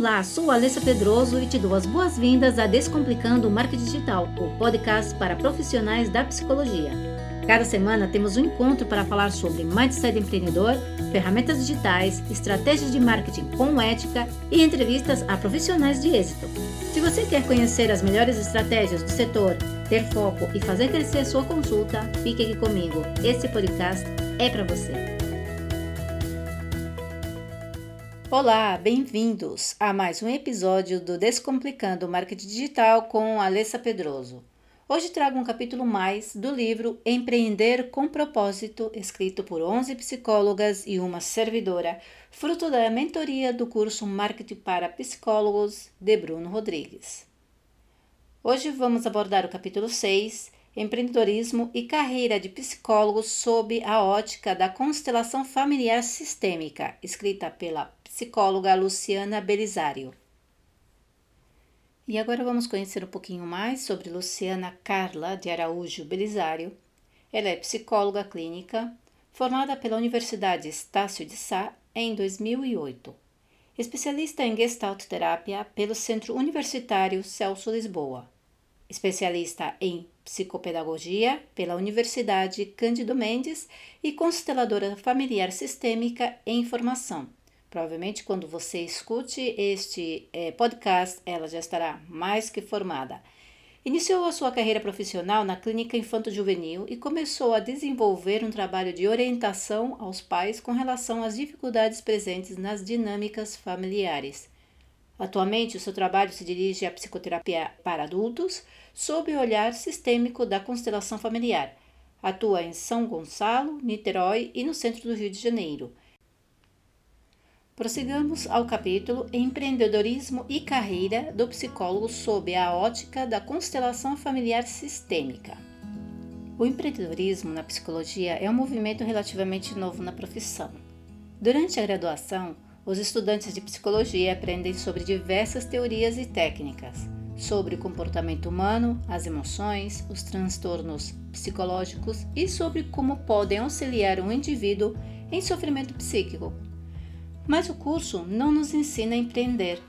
Olá, sou Alessa Pedroso e te dou as boas-vindas a Descomplicando o Marketing Digital, o podcast para profissionais da psicologia. Cada semana temos um encontro para falar sobre mindset empreendedor, ferramentas digitais, estratégias de marketing com ética e entrevistas a profissionais de êxito. Se você quer conhecer as melhores estratégias do setor, ter foco e fazer crescer sua consulta, fique aqui comigo. Esse podcast é para você. Olá, bem-vindos a mais um episódio do Descomplicando o Marketing Digital com Alessa Pedroso. Hoje trago um capítulo mais do livro Empreender com Propósito, escrito por 11 psicólogas e uma servidora, fruto da mentoria do curso Marketing para Psicólogos de Bruno Rodrigues. Hoje vamos abordar o capítulo 6, Empreendedorismo e carreira de psicólogo sob a ótica da constelação familiar sistêmica, escrita pela psicóloga Luciana Belisário. E agora vamos conhecer um pouquinho mais sobre Luciana Carla de Araújo Belisário. Ela é psicóloga clínica, formada pela Universidade Estácio de Sá em 2008. Especialista em Gestalt Terapia pelo Centro Universitário Celso Lisboa. Especialista em psicopedagogia pela Universidade Cândido Mendes e consteladora familiar sistêmica em formação Provavelmente, quando você escute este é, podcast, ela já estará mais que formada. Iniciou a sua carreira profissional na clínica infanto-juvenil e começou a desenvolver um trabalho de orientação aos pais com relação às dificuldades presentes nas dinâmicas familiares. Atualmente, o seu trabalho se dirige à psicoterapia para adultos, sob o olhar sistêmico da constelação familiar. Atua em São Gonçalo, Niterói e no centro do Rio de Janeiro. Prossigamos ao capítulo Empreendedorismo e Carreira do Psicólogo sob a ótica da constelação familiar sistêmica. O empreendedorismo na psicologia é um movimento relativamente novo na profissão. Durante a graduação, os estudantes de psicologia aprendem sobre diversas teorias e técnicas, sobre o comportamento humano, as emoções, os transtornos psicológicos e sobre como podem auxiliar um indivíduo em sofrimento psíquico mas o curso não nos ensina a empreender.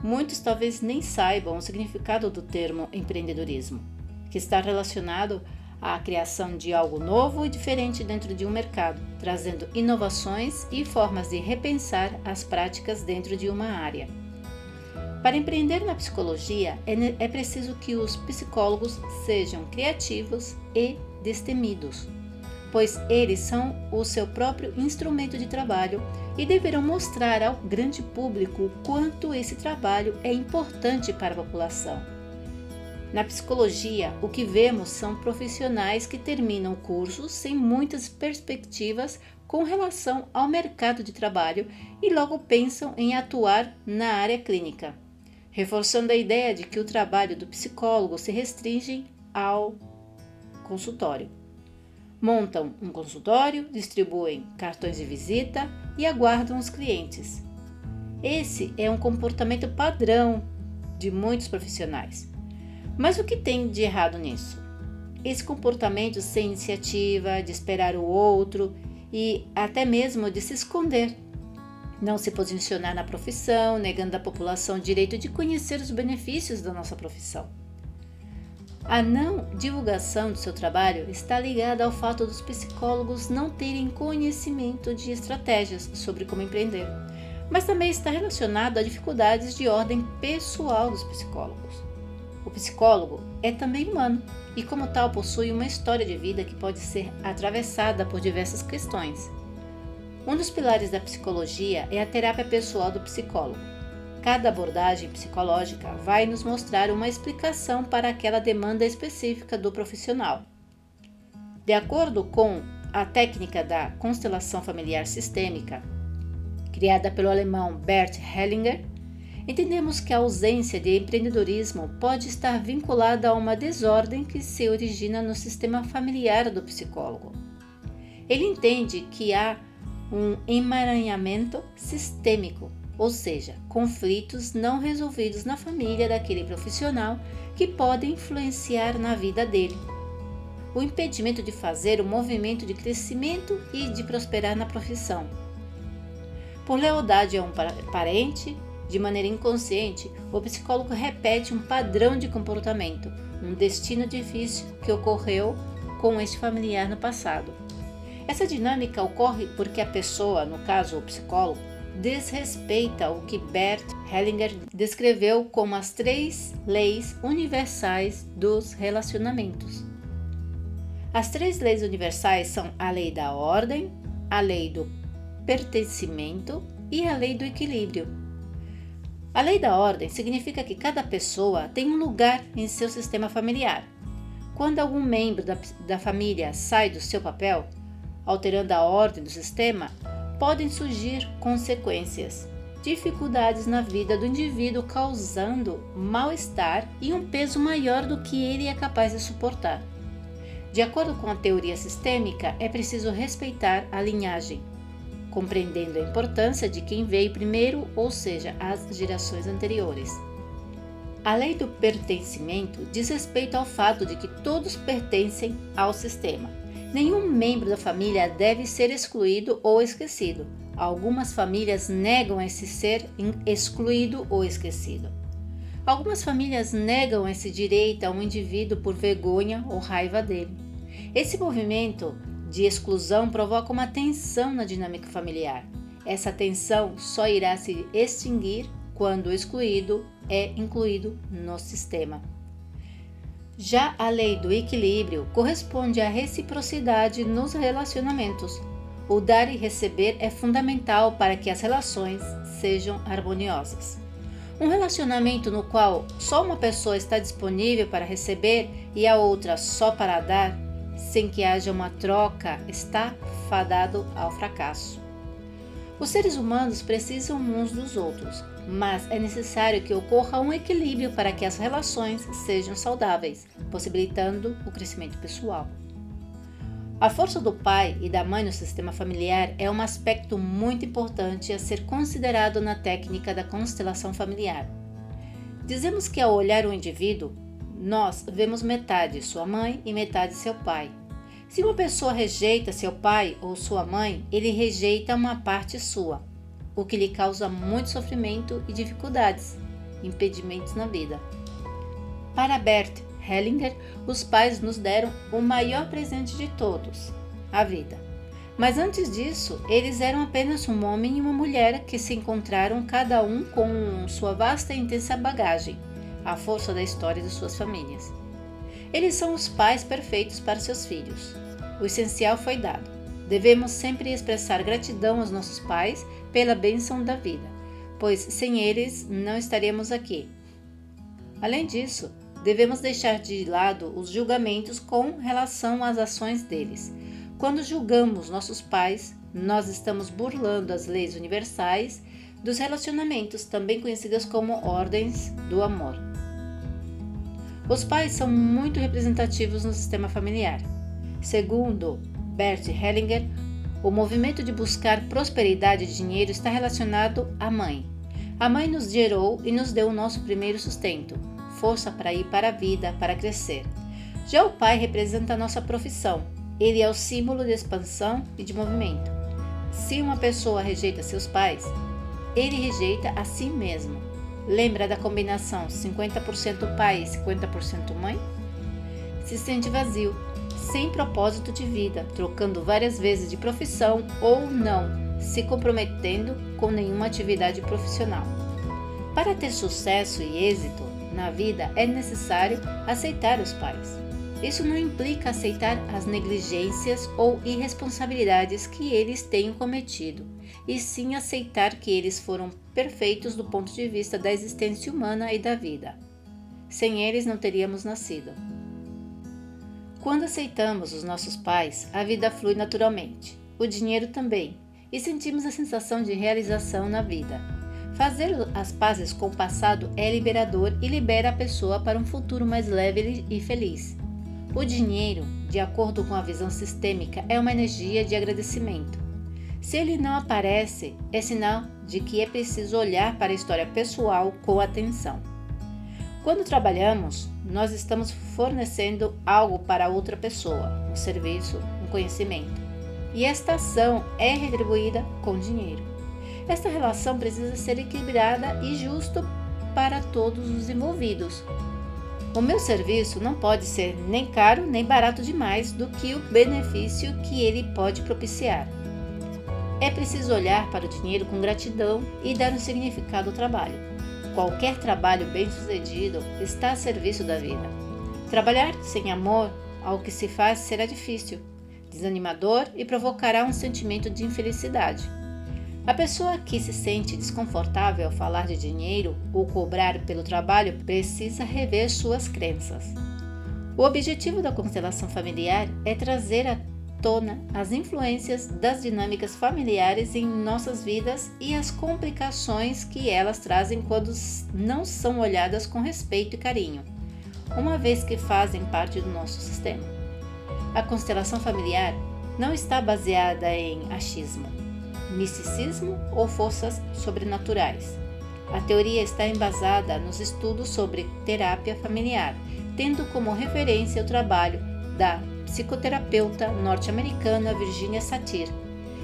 Muitos talvez nem saibam o significado do termo empreendedorismo, que está relacionado à criação de algo novo e diferente dentro de um mercado, trazendo inovações e formas de repensar as práticas dentro de uma área. Para empreender na psicologia, é, é preciso que os psicólogos sejam criativos e destemidos, pois eles são o seu próprio instrumento de trabalho e deverão mostrar ao grande público quanto esse trabalho é importante para a população. Na psicologia, o que vemos são profissionais que terminam cursos sem muitas perspectivas com relação ao mercado de trabalho e logo pensam em atuar na área clínica, reforçando a ideia de que o trabalho do psicólogo se restringe ao consultório. Montam um consultório, distribuem cartões de visita e aguardam os clientes. Esse é um comportamento padrão de muitos profissionais. Mas o que tem de errado nisso? Esse comportamento sem iniciativa, de esperar o outro e até mesmo de se esconder. Não se posicionar na profissão, negando à população o direito de conhecer os benefícios da nossa profissão. A não divulgação do seu trabalho está ligada ao fato dos psicólogos não terem conhecimento de estratégias sobre como empreender, mas também está relacionado a dificuldades de ordem pessoal dos psicólogos. O psicólogo é também humano e, como tal, possui uma história de vida que pode ser atravessada por diversas questões. Um dos pilares da psicologia é a terapia pessoal do psicólogo Cada abordagem psicológica vai nos mostrar uma explicação para aquela demanda específica do profissional. De acordo com a técnica da constelação familiar sistêmica, criada pelo alemão Bert Hellinger, entendemos que a ausência de empreendedorismo pode estar vinculada a uma desordem que se origina no sistema familiar do psicólogo. Ele entende que há um emaranhamento sistêmico ou seja, conflitos não resolvidos na família daquele profissional que podem influenciar na vida dele. O impedimento de fazer o movimento de crescimento e de prosperar na profissão. Por lealdade a um parente, de maneira inconsciente, o psicólogo repete um padrão de comportamento, um destino difícil que ocorreu com este familiar no passado. Essa dinâmica ocorre porque a pessoa, no caso o psicólogo, desrespeita o que Bert Hellinger descreveu como as três leis universais dos relacionamentos. As três leis universais são a lei da ordem, a lei do pertencimento e a lei do equilíbrio. A lei da ordem significa que cada pessoa tem um lugar em seu sistema familiar. Quando algum membro da, da família sai do seu papel, alterando a ordem do sistema, podem surgir consequências, dificuldades na vida do indivíduo, causando mal-estar e um peso maior do que ele é capaz de suportar. De acordo com a teoria sistêmica, é preciso respeitar a linhagem, compreendendo a importância de quem veio primeiro, ou seja, as gerações anteriores. A lei do pertencimento diz respeito ao fato de que todos pertencem ao sistema Nenhum membro da família deve ser excluído ou esquecido. Algumas famílias negam esse ser excluído ou esquecido. Algumas famílias negam esse direito a um indivíduo por vergonha ou raiva dele. Esse movimento de exclusão provoca uma tensão na dinâmica familiar. Essa tensão só irá se extinguir quando o excluído é incluído no sistema. Já a lei do equilíbrio corresponde à reciprocidade nos relacionamentos. O dar e receber é fundamental para que as relações sejam harmoniosas. Um relacionamento no qual só uma pessoa está disponível para receber e a outra só para dar, sem que haja uma troca, está fadado ao fracasso. Os seres humanos precisam uns dos outros, mas é necessário que ocorra um equilíbrio para que as relações sejam saudáveis, possibilitando o crescimento pessoal. A força do pai e da mãe no sistema familiar é um aspecto muito importante a ser considerado na técnica da constelação familiar. Dizemos que ao olhar o indivíduo, nós vemos metade sua mãe e metade seu pai. Se uma pessoa rejeita seu pai ou sua mãe, ele rejeita uma parte sua o que lhe causa muito sofrimento e dificuldades, impedimentos na vida. Para Bert Hellinger, os pais nos deram o maior presente de todos, a vida. Mas antes disso, eles eram apenas um homem e uma mulher que se encontraram cada um com sua vasta e intensa bagagem, a força da história de suas famílias. Eles são os pais perfeitos para seus filhos. O essencial foi dado. Devemos sempre expressar gratidão aos nossos pais pela bênção da vida, pois sem eles não estaríamos aqui. Além disso, devemos deixar de lado os julgamentos com relação às ações deles. Quando julgamos nossos pais, nós estamos burlando as leis universais dos relacionamentos, também conhecidas como ordens do amor. Os pais são muito representativos no sistema familiar. Segundo Bert Hellinger, o movimento de buscar prosperidade e dinheiro está relacionado à mãe. A mãe nos gerou e nos deu o nosso primeiro sustento, força para ir para a vida, para crescer. Já o pai representa a nossa profissão. Ele é o símbolo de expansão e de movimento. Se uma pessoa rejeita seus pais, ele rejeita a si mesmo. Lembra da combinação 50% pai e 50% mãe? Se sente vazio, sem propósito de vida, trocando várias vezes de profissão ou não, se comprometendo com nenhuma atividade profissional. Para ter sucesso e êxito na vida é necessário aceitar os pais. Isso não implica aceitar as negligências ou irresponsabilidades que eles tenham cometido, e sim aceitar que eles foram perfeitos do ponto de vista da existência humana e da vida. Sem eles não teríamos nascido. Quando aceitamos os nossos pais, a vida flui naturalmente, o dinheiro também, e sentimos a sensação de realização na vida. Fazer as pazes com o passado é liberador e libera a pessoa para um futuro mais leve e feliz. O dinheiro, de acordo com a visão sistêmica, é uma energia de agradecimento. Se ele não aparece, é sinal de que é preciso olhar para a história pessoal com atenção. Quando trabalhamos, nós estamos fornecendo algo para outra pessoa, um serviço, um conhecimento. E esta ação é retribuída com dinheiro. Esta relação precisa ser equilibrada e justa para todos os envolvidos. O meu serviço não pode ser nem caro nem barato demais do que o benefício que ele pode propiciar. É preciso olhar para o dinheiro com gratidão e dar um significado ao trabalho. Qualquer trabalho bem-sucedido está a serviço da vida. Trabalhar sem amor ao que se faz será difícil, desanimador e provocará um sentimento de infelicidade. A pessoa que se sente desconfortável ao falar de dinheiro ou cobrar pelo trabalho precisa rever suas crenças. O objetivo da constelação familiar é trazer à tona as influências das dinâmicas familiares em nossas vidas e as complicações que elas trazem quando não são olhadas com respeito e carinho, uma vez que fazem parte do nosso sistema. A constelação familiar não está baseada em achismo misticismo ou forças sobrenaturais. A teoria está embasada nos estudos sobre terapia familiar, tendo como referência o trabalho da psicoterapeuta norte-americana Virginia Satir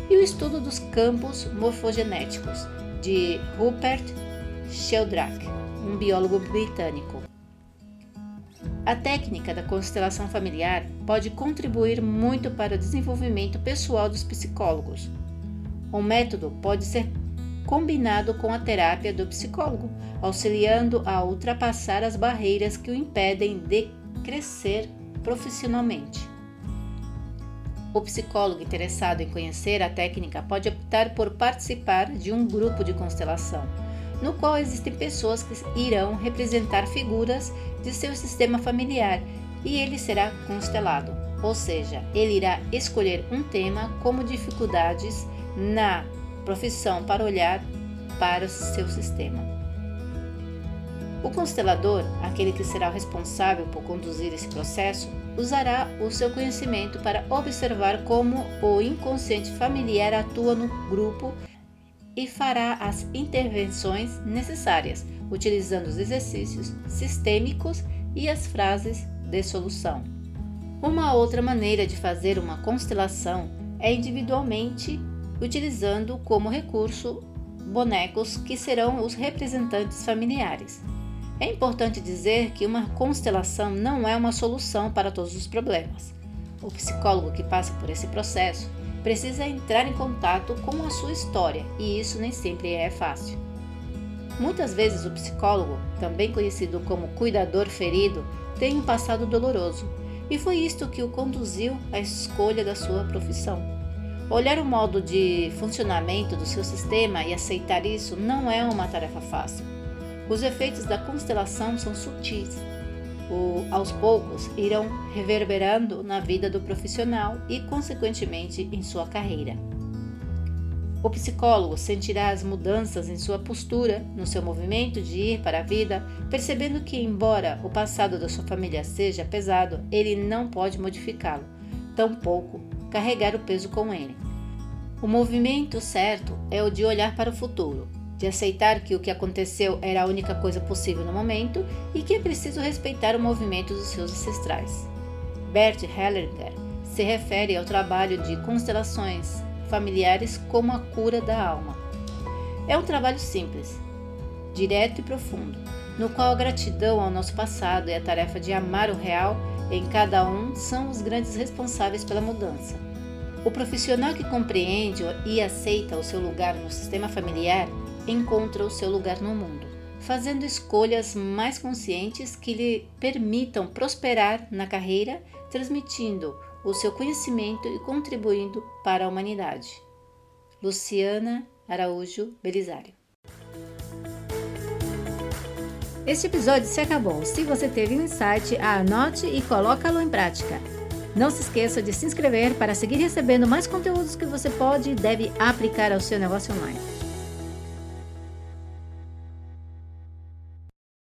e o estudo dos campos morfogenéticos de Rupert Sheldrake, um biólogo britânico. A técnica da constelação familiar pode contribuir muito para o desenvolvimento pessoal dos psicólogos, o método pode ser combinado com a terapia do psicólogo, auxiliando a ultrapassar as barreiras que o impedem de crescer profissionalmente. O psicólogo interessado em conhecer a técnica pode optar por participar de um grupo de constelação, no qual existem pessoas que irão representar figuras de seu sistema familiar e ele será constelado, ou seja, ele irá escolher um tema como dificuldades na profissão para olhar para o seu sistema. O constelador, aquele que será responsável por conduzir esse processo, usará o seu conhecimento para observar como o inconsciente familiar atua no grupo e fará as intervenções necessárias, utilizando os exercícios sistêmicos e as frases de solução. Uma outra maneira de fazer uma constelação é individualmente utilizando como recurso bonecos que serão os representantes familiares. É importante dizer que uma constelação não é uma solução para todos os problemas. O psicólogo que passa por esse processo precisa entrar em contato com a sua história e isso nem sempre é fácil. Muitas vezes o psicólogo, também conhecido como cuidador ferido, tem um passado doloroso e foi isto que o conduziu à escolha da sua profissão. Olhar o modo de funcionamento do seu sistema e aceitar isso não é uma tarefa fácil. Os efeitos da constelação são sutis. O, aos poucos irão reverberando na vida do profissional e, consequentemente, em sua carreira. O psicólogo sentirá as mudanças em sua postura, no seu movimento de ir para a vida, percebendo que, embora o passado da sua família seja pesado, ele não pode modificá-lo, tampouco carregar o peso com ele. O movimento certo é o de olhar para o futuro, de aceitar que o que aconteceu era a única coisa possível no momento e que é preciso respeitar o movimento dos seus ancestrais. Bert Hellinger se refere ao trabalho de constelações familiares como a cura da alma. É um trabalho simples, direto e profundo, no qual a gratidão ao nosso passado e a tarefa de amar o real em cada um são os grandes responsáveis pela mudança. O profissional que compreende e aceita o seu lugar no sistema familiar encontra o seu lugar no mundo, fazendo escolhas mais conscientes que lhe permitam prosperar na carreira, transmitindo o seu conhecimento e contribuindo para a humanidade. Luciana Araújo Belisário este episódio se acabou. Se você teve um insight, anote e coloque-lo em prática. Não se esqueça de se inscrever para seguir recebendo mais conteúdos que você pode e deve aplicar ao seu negócio online.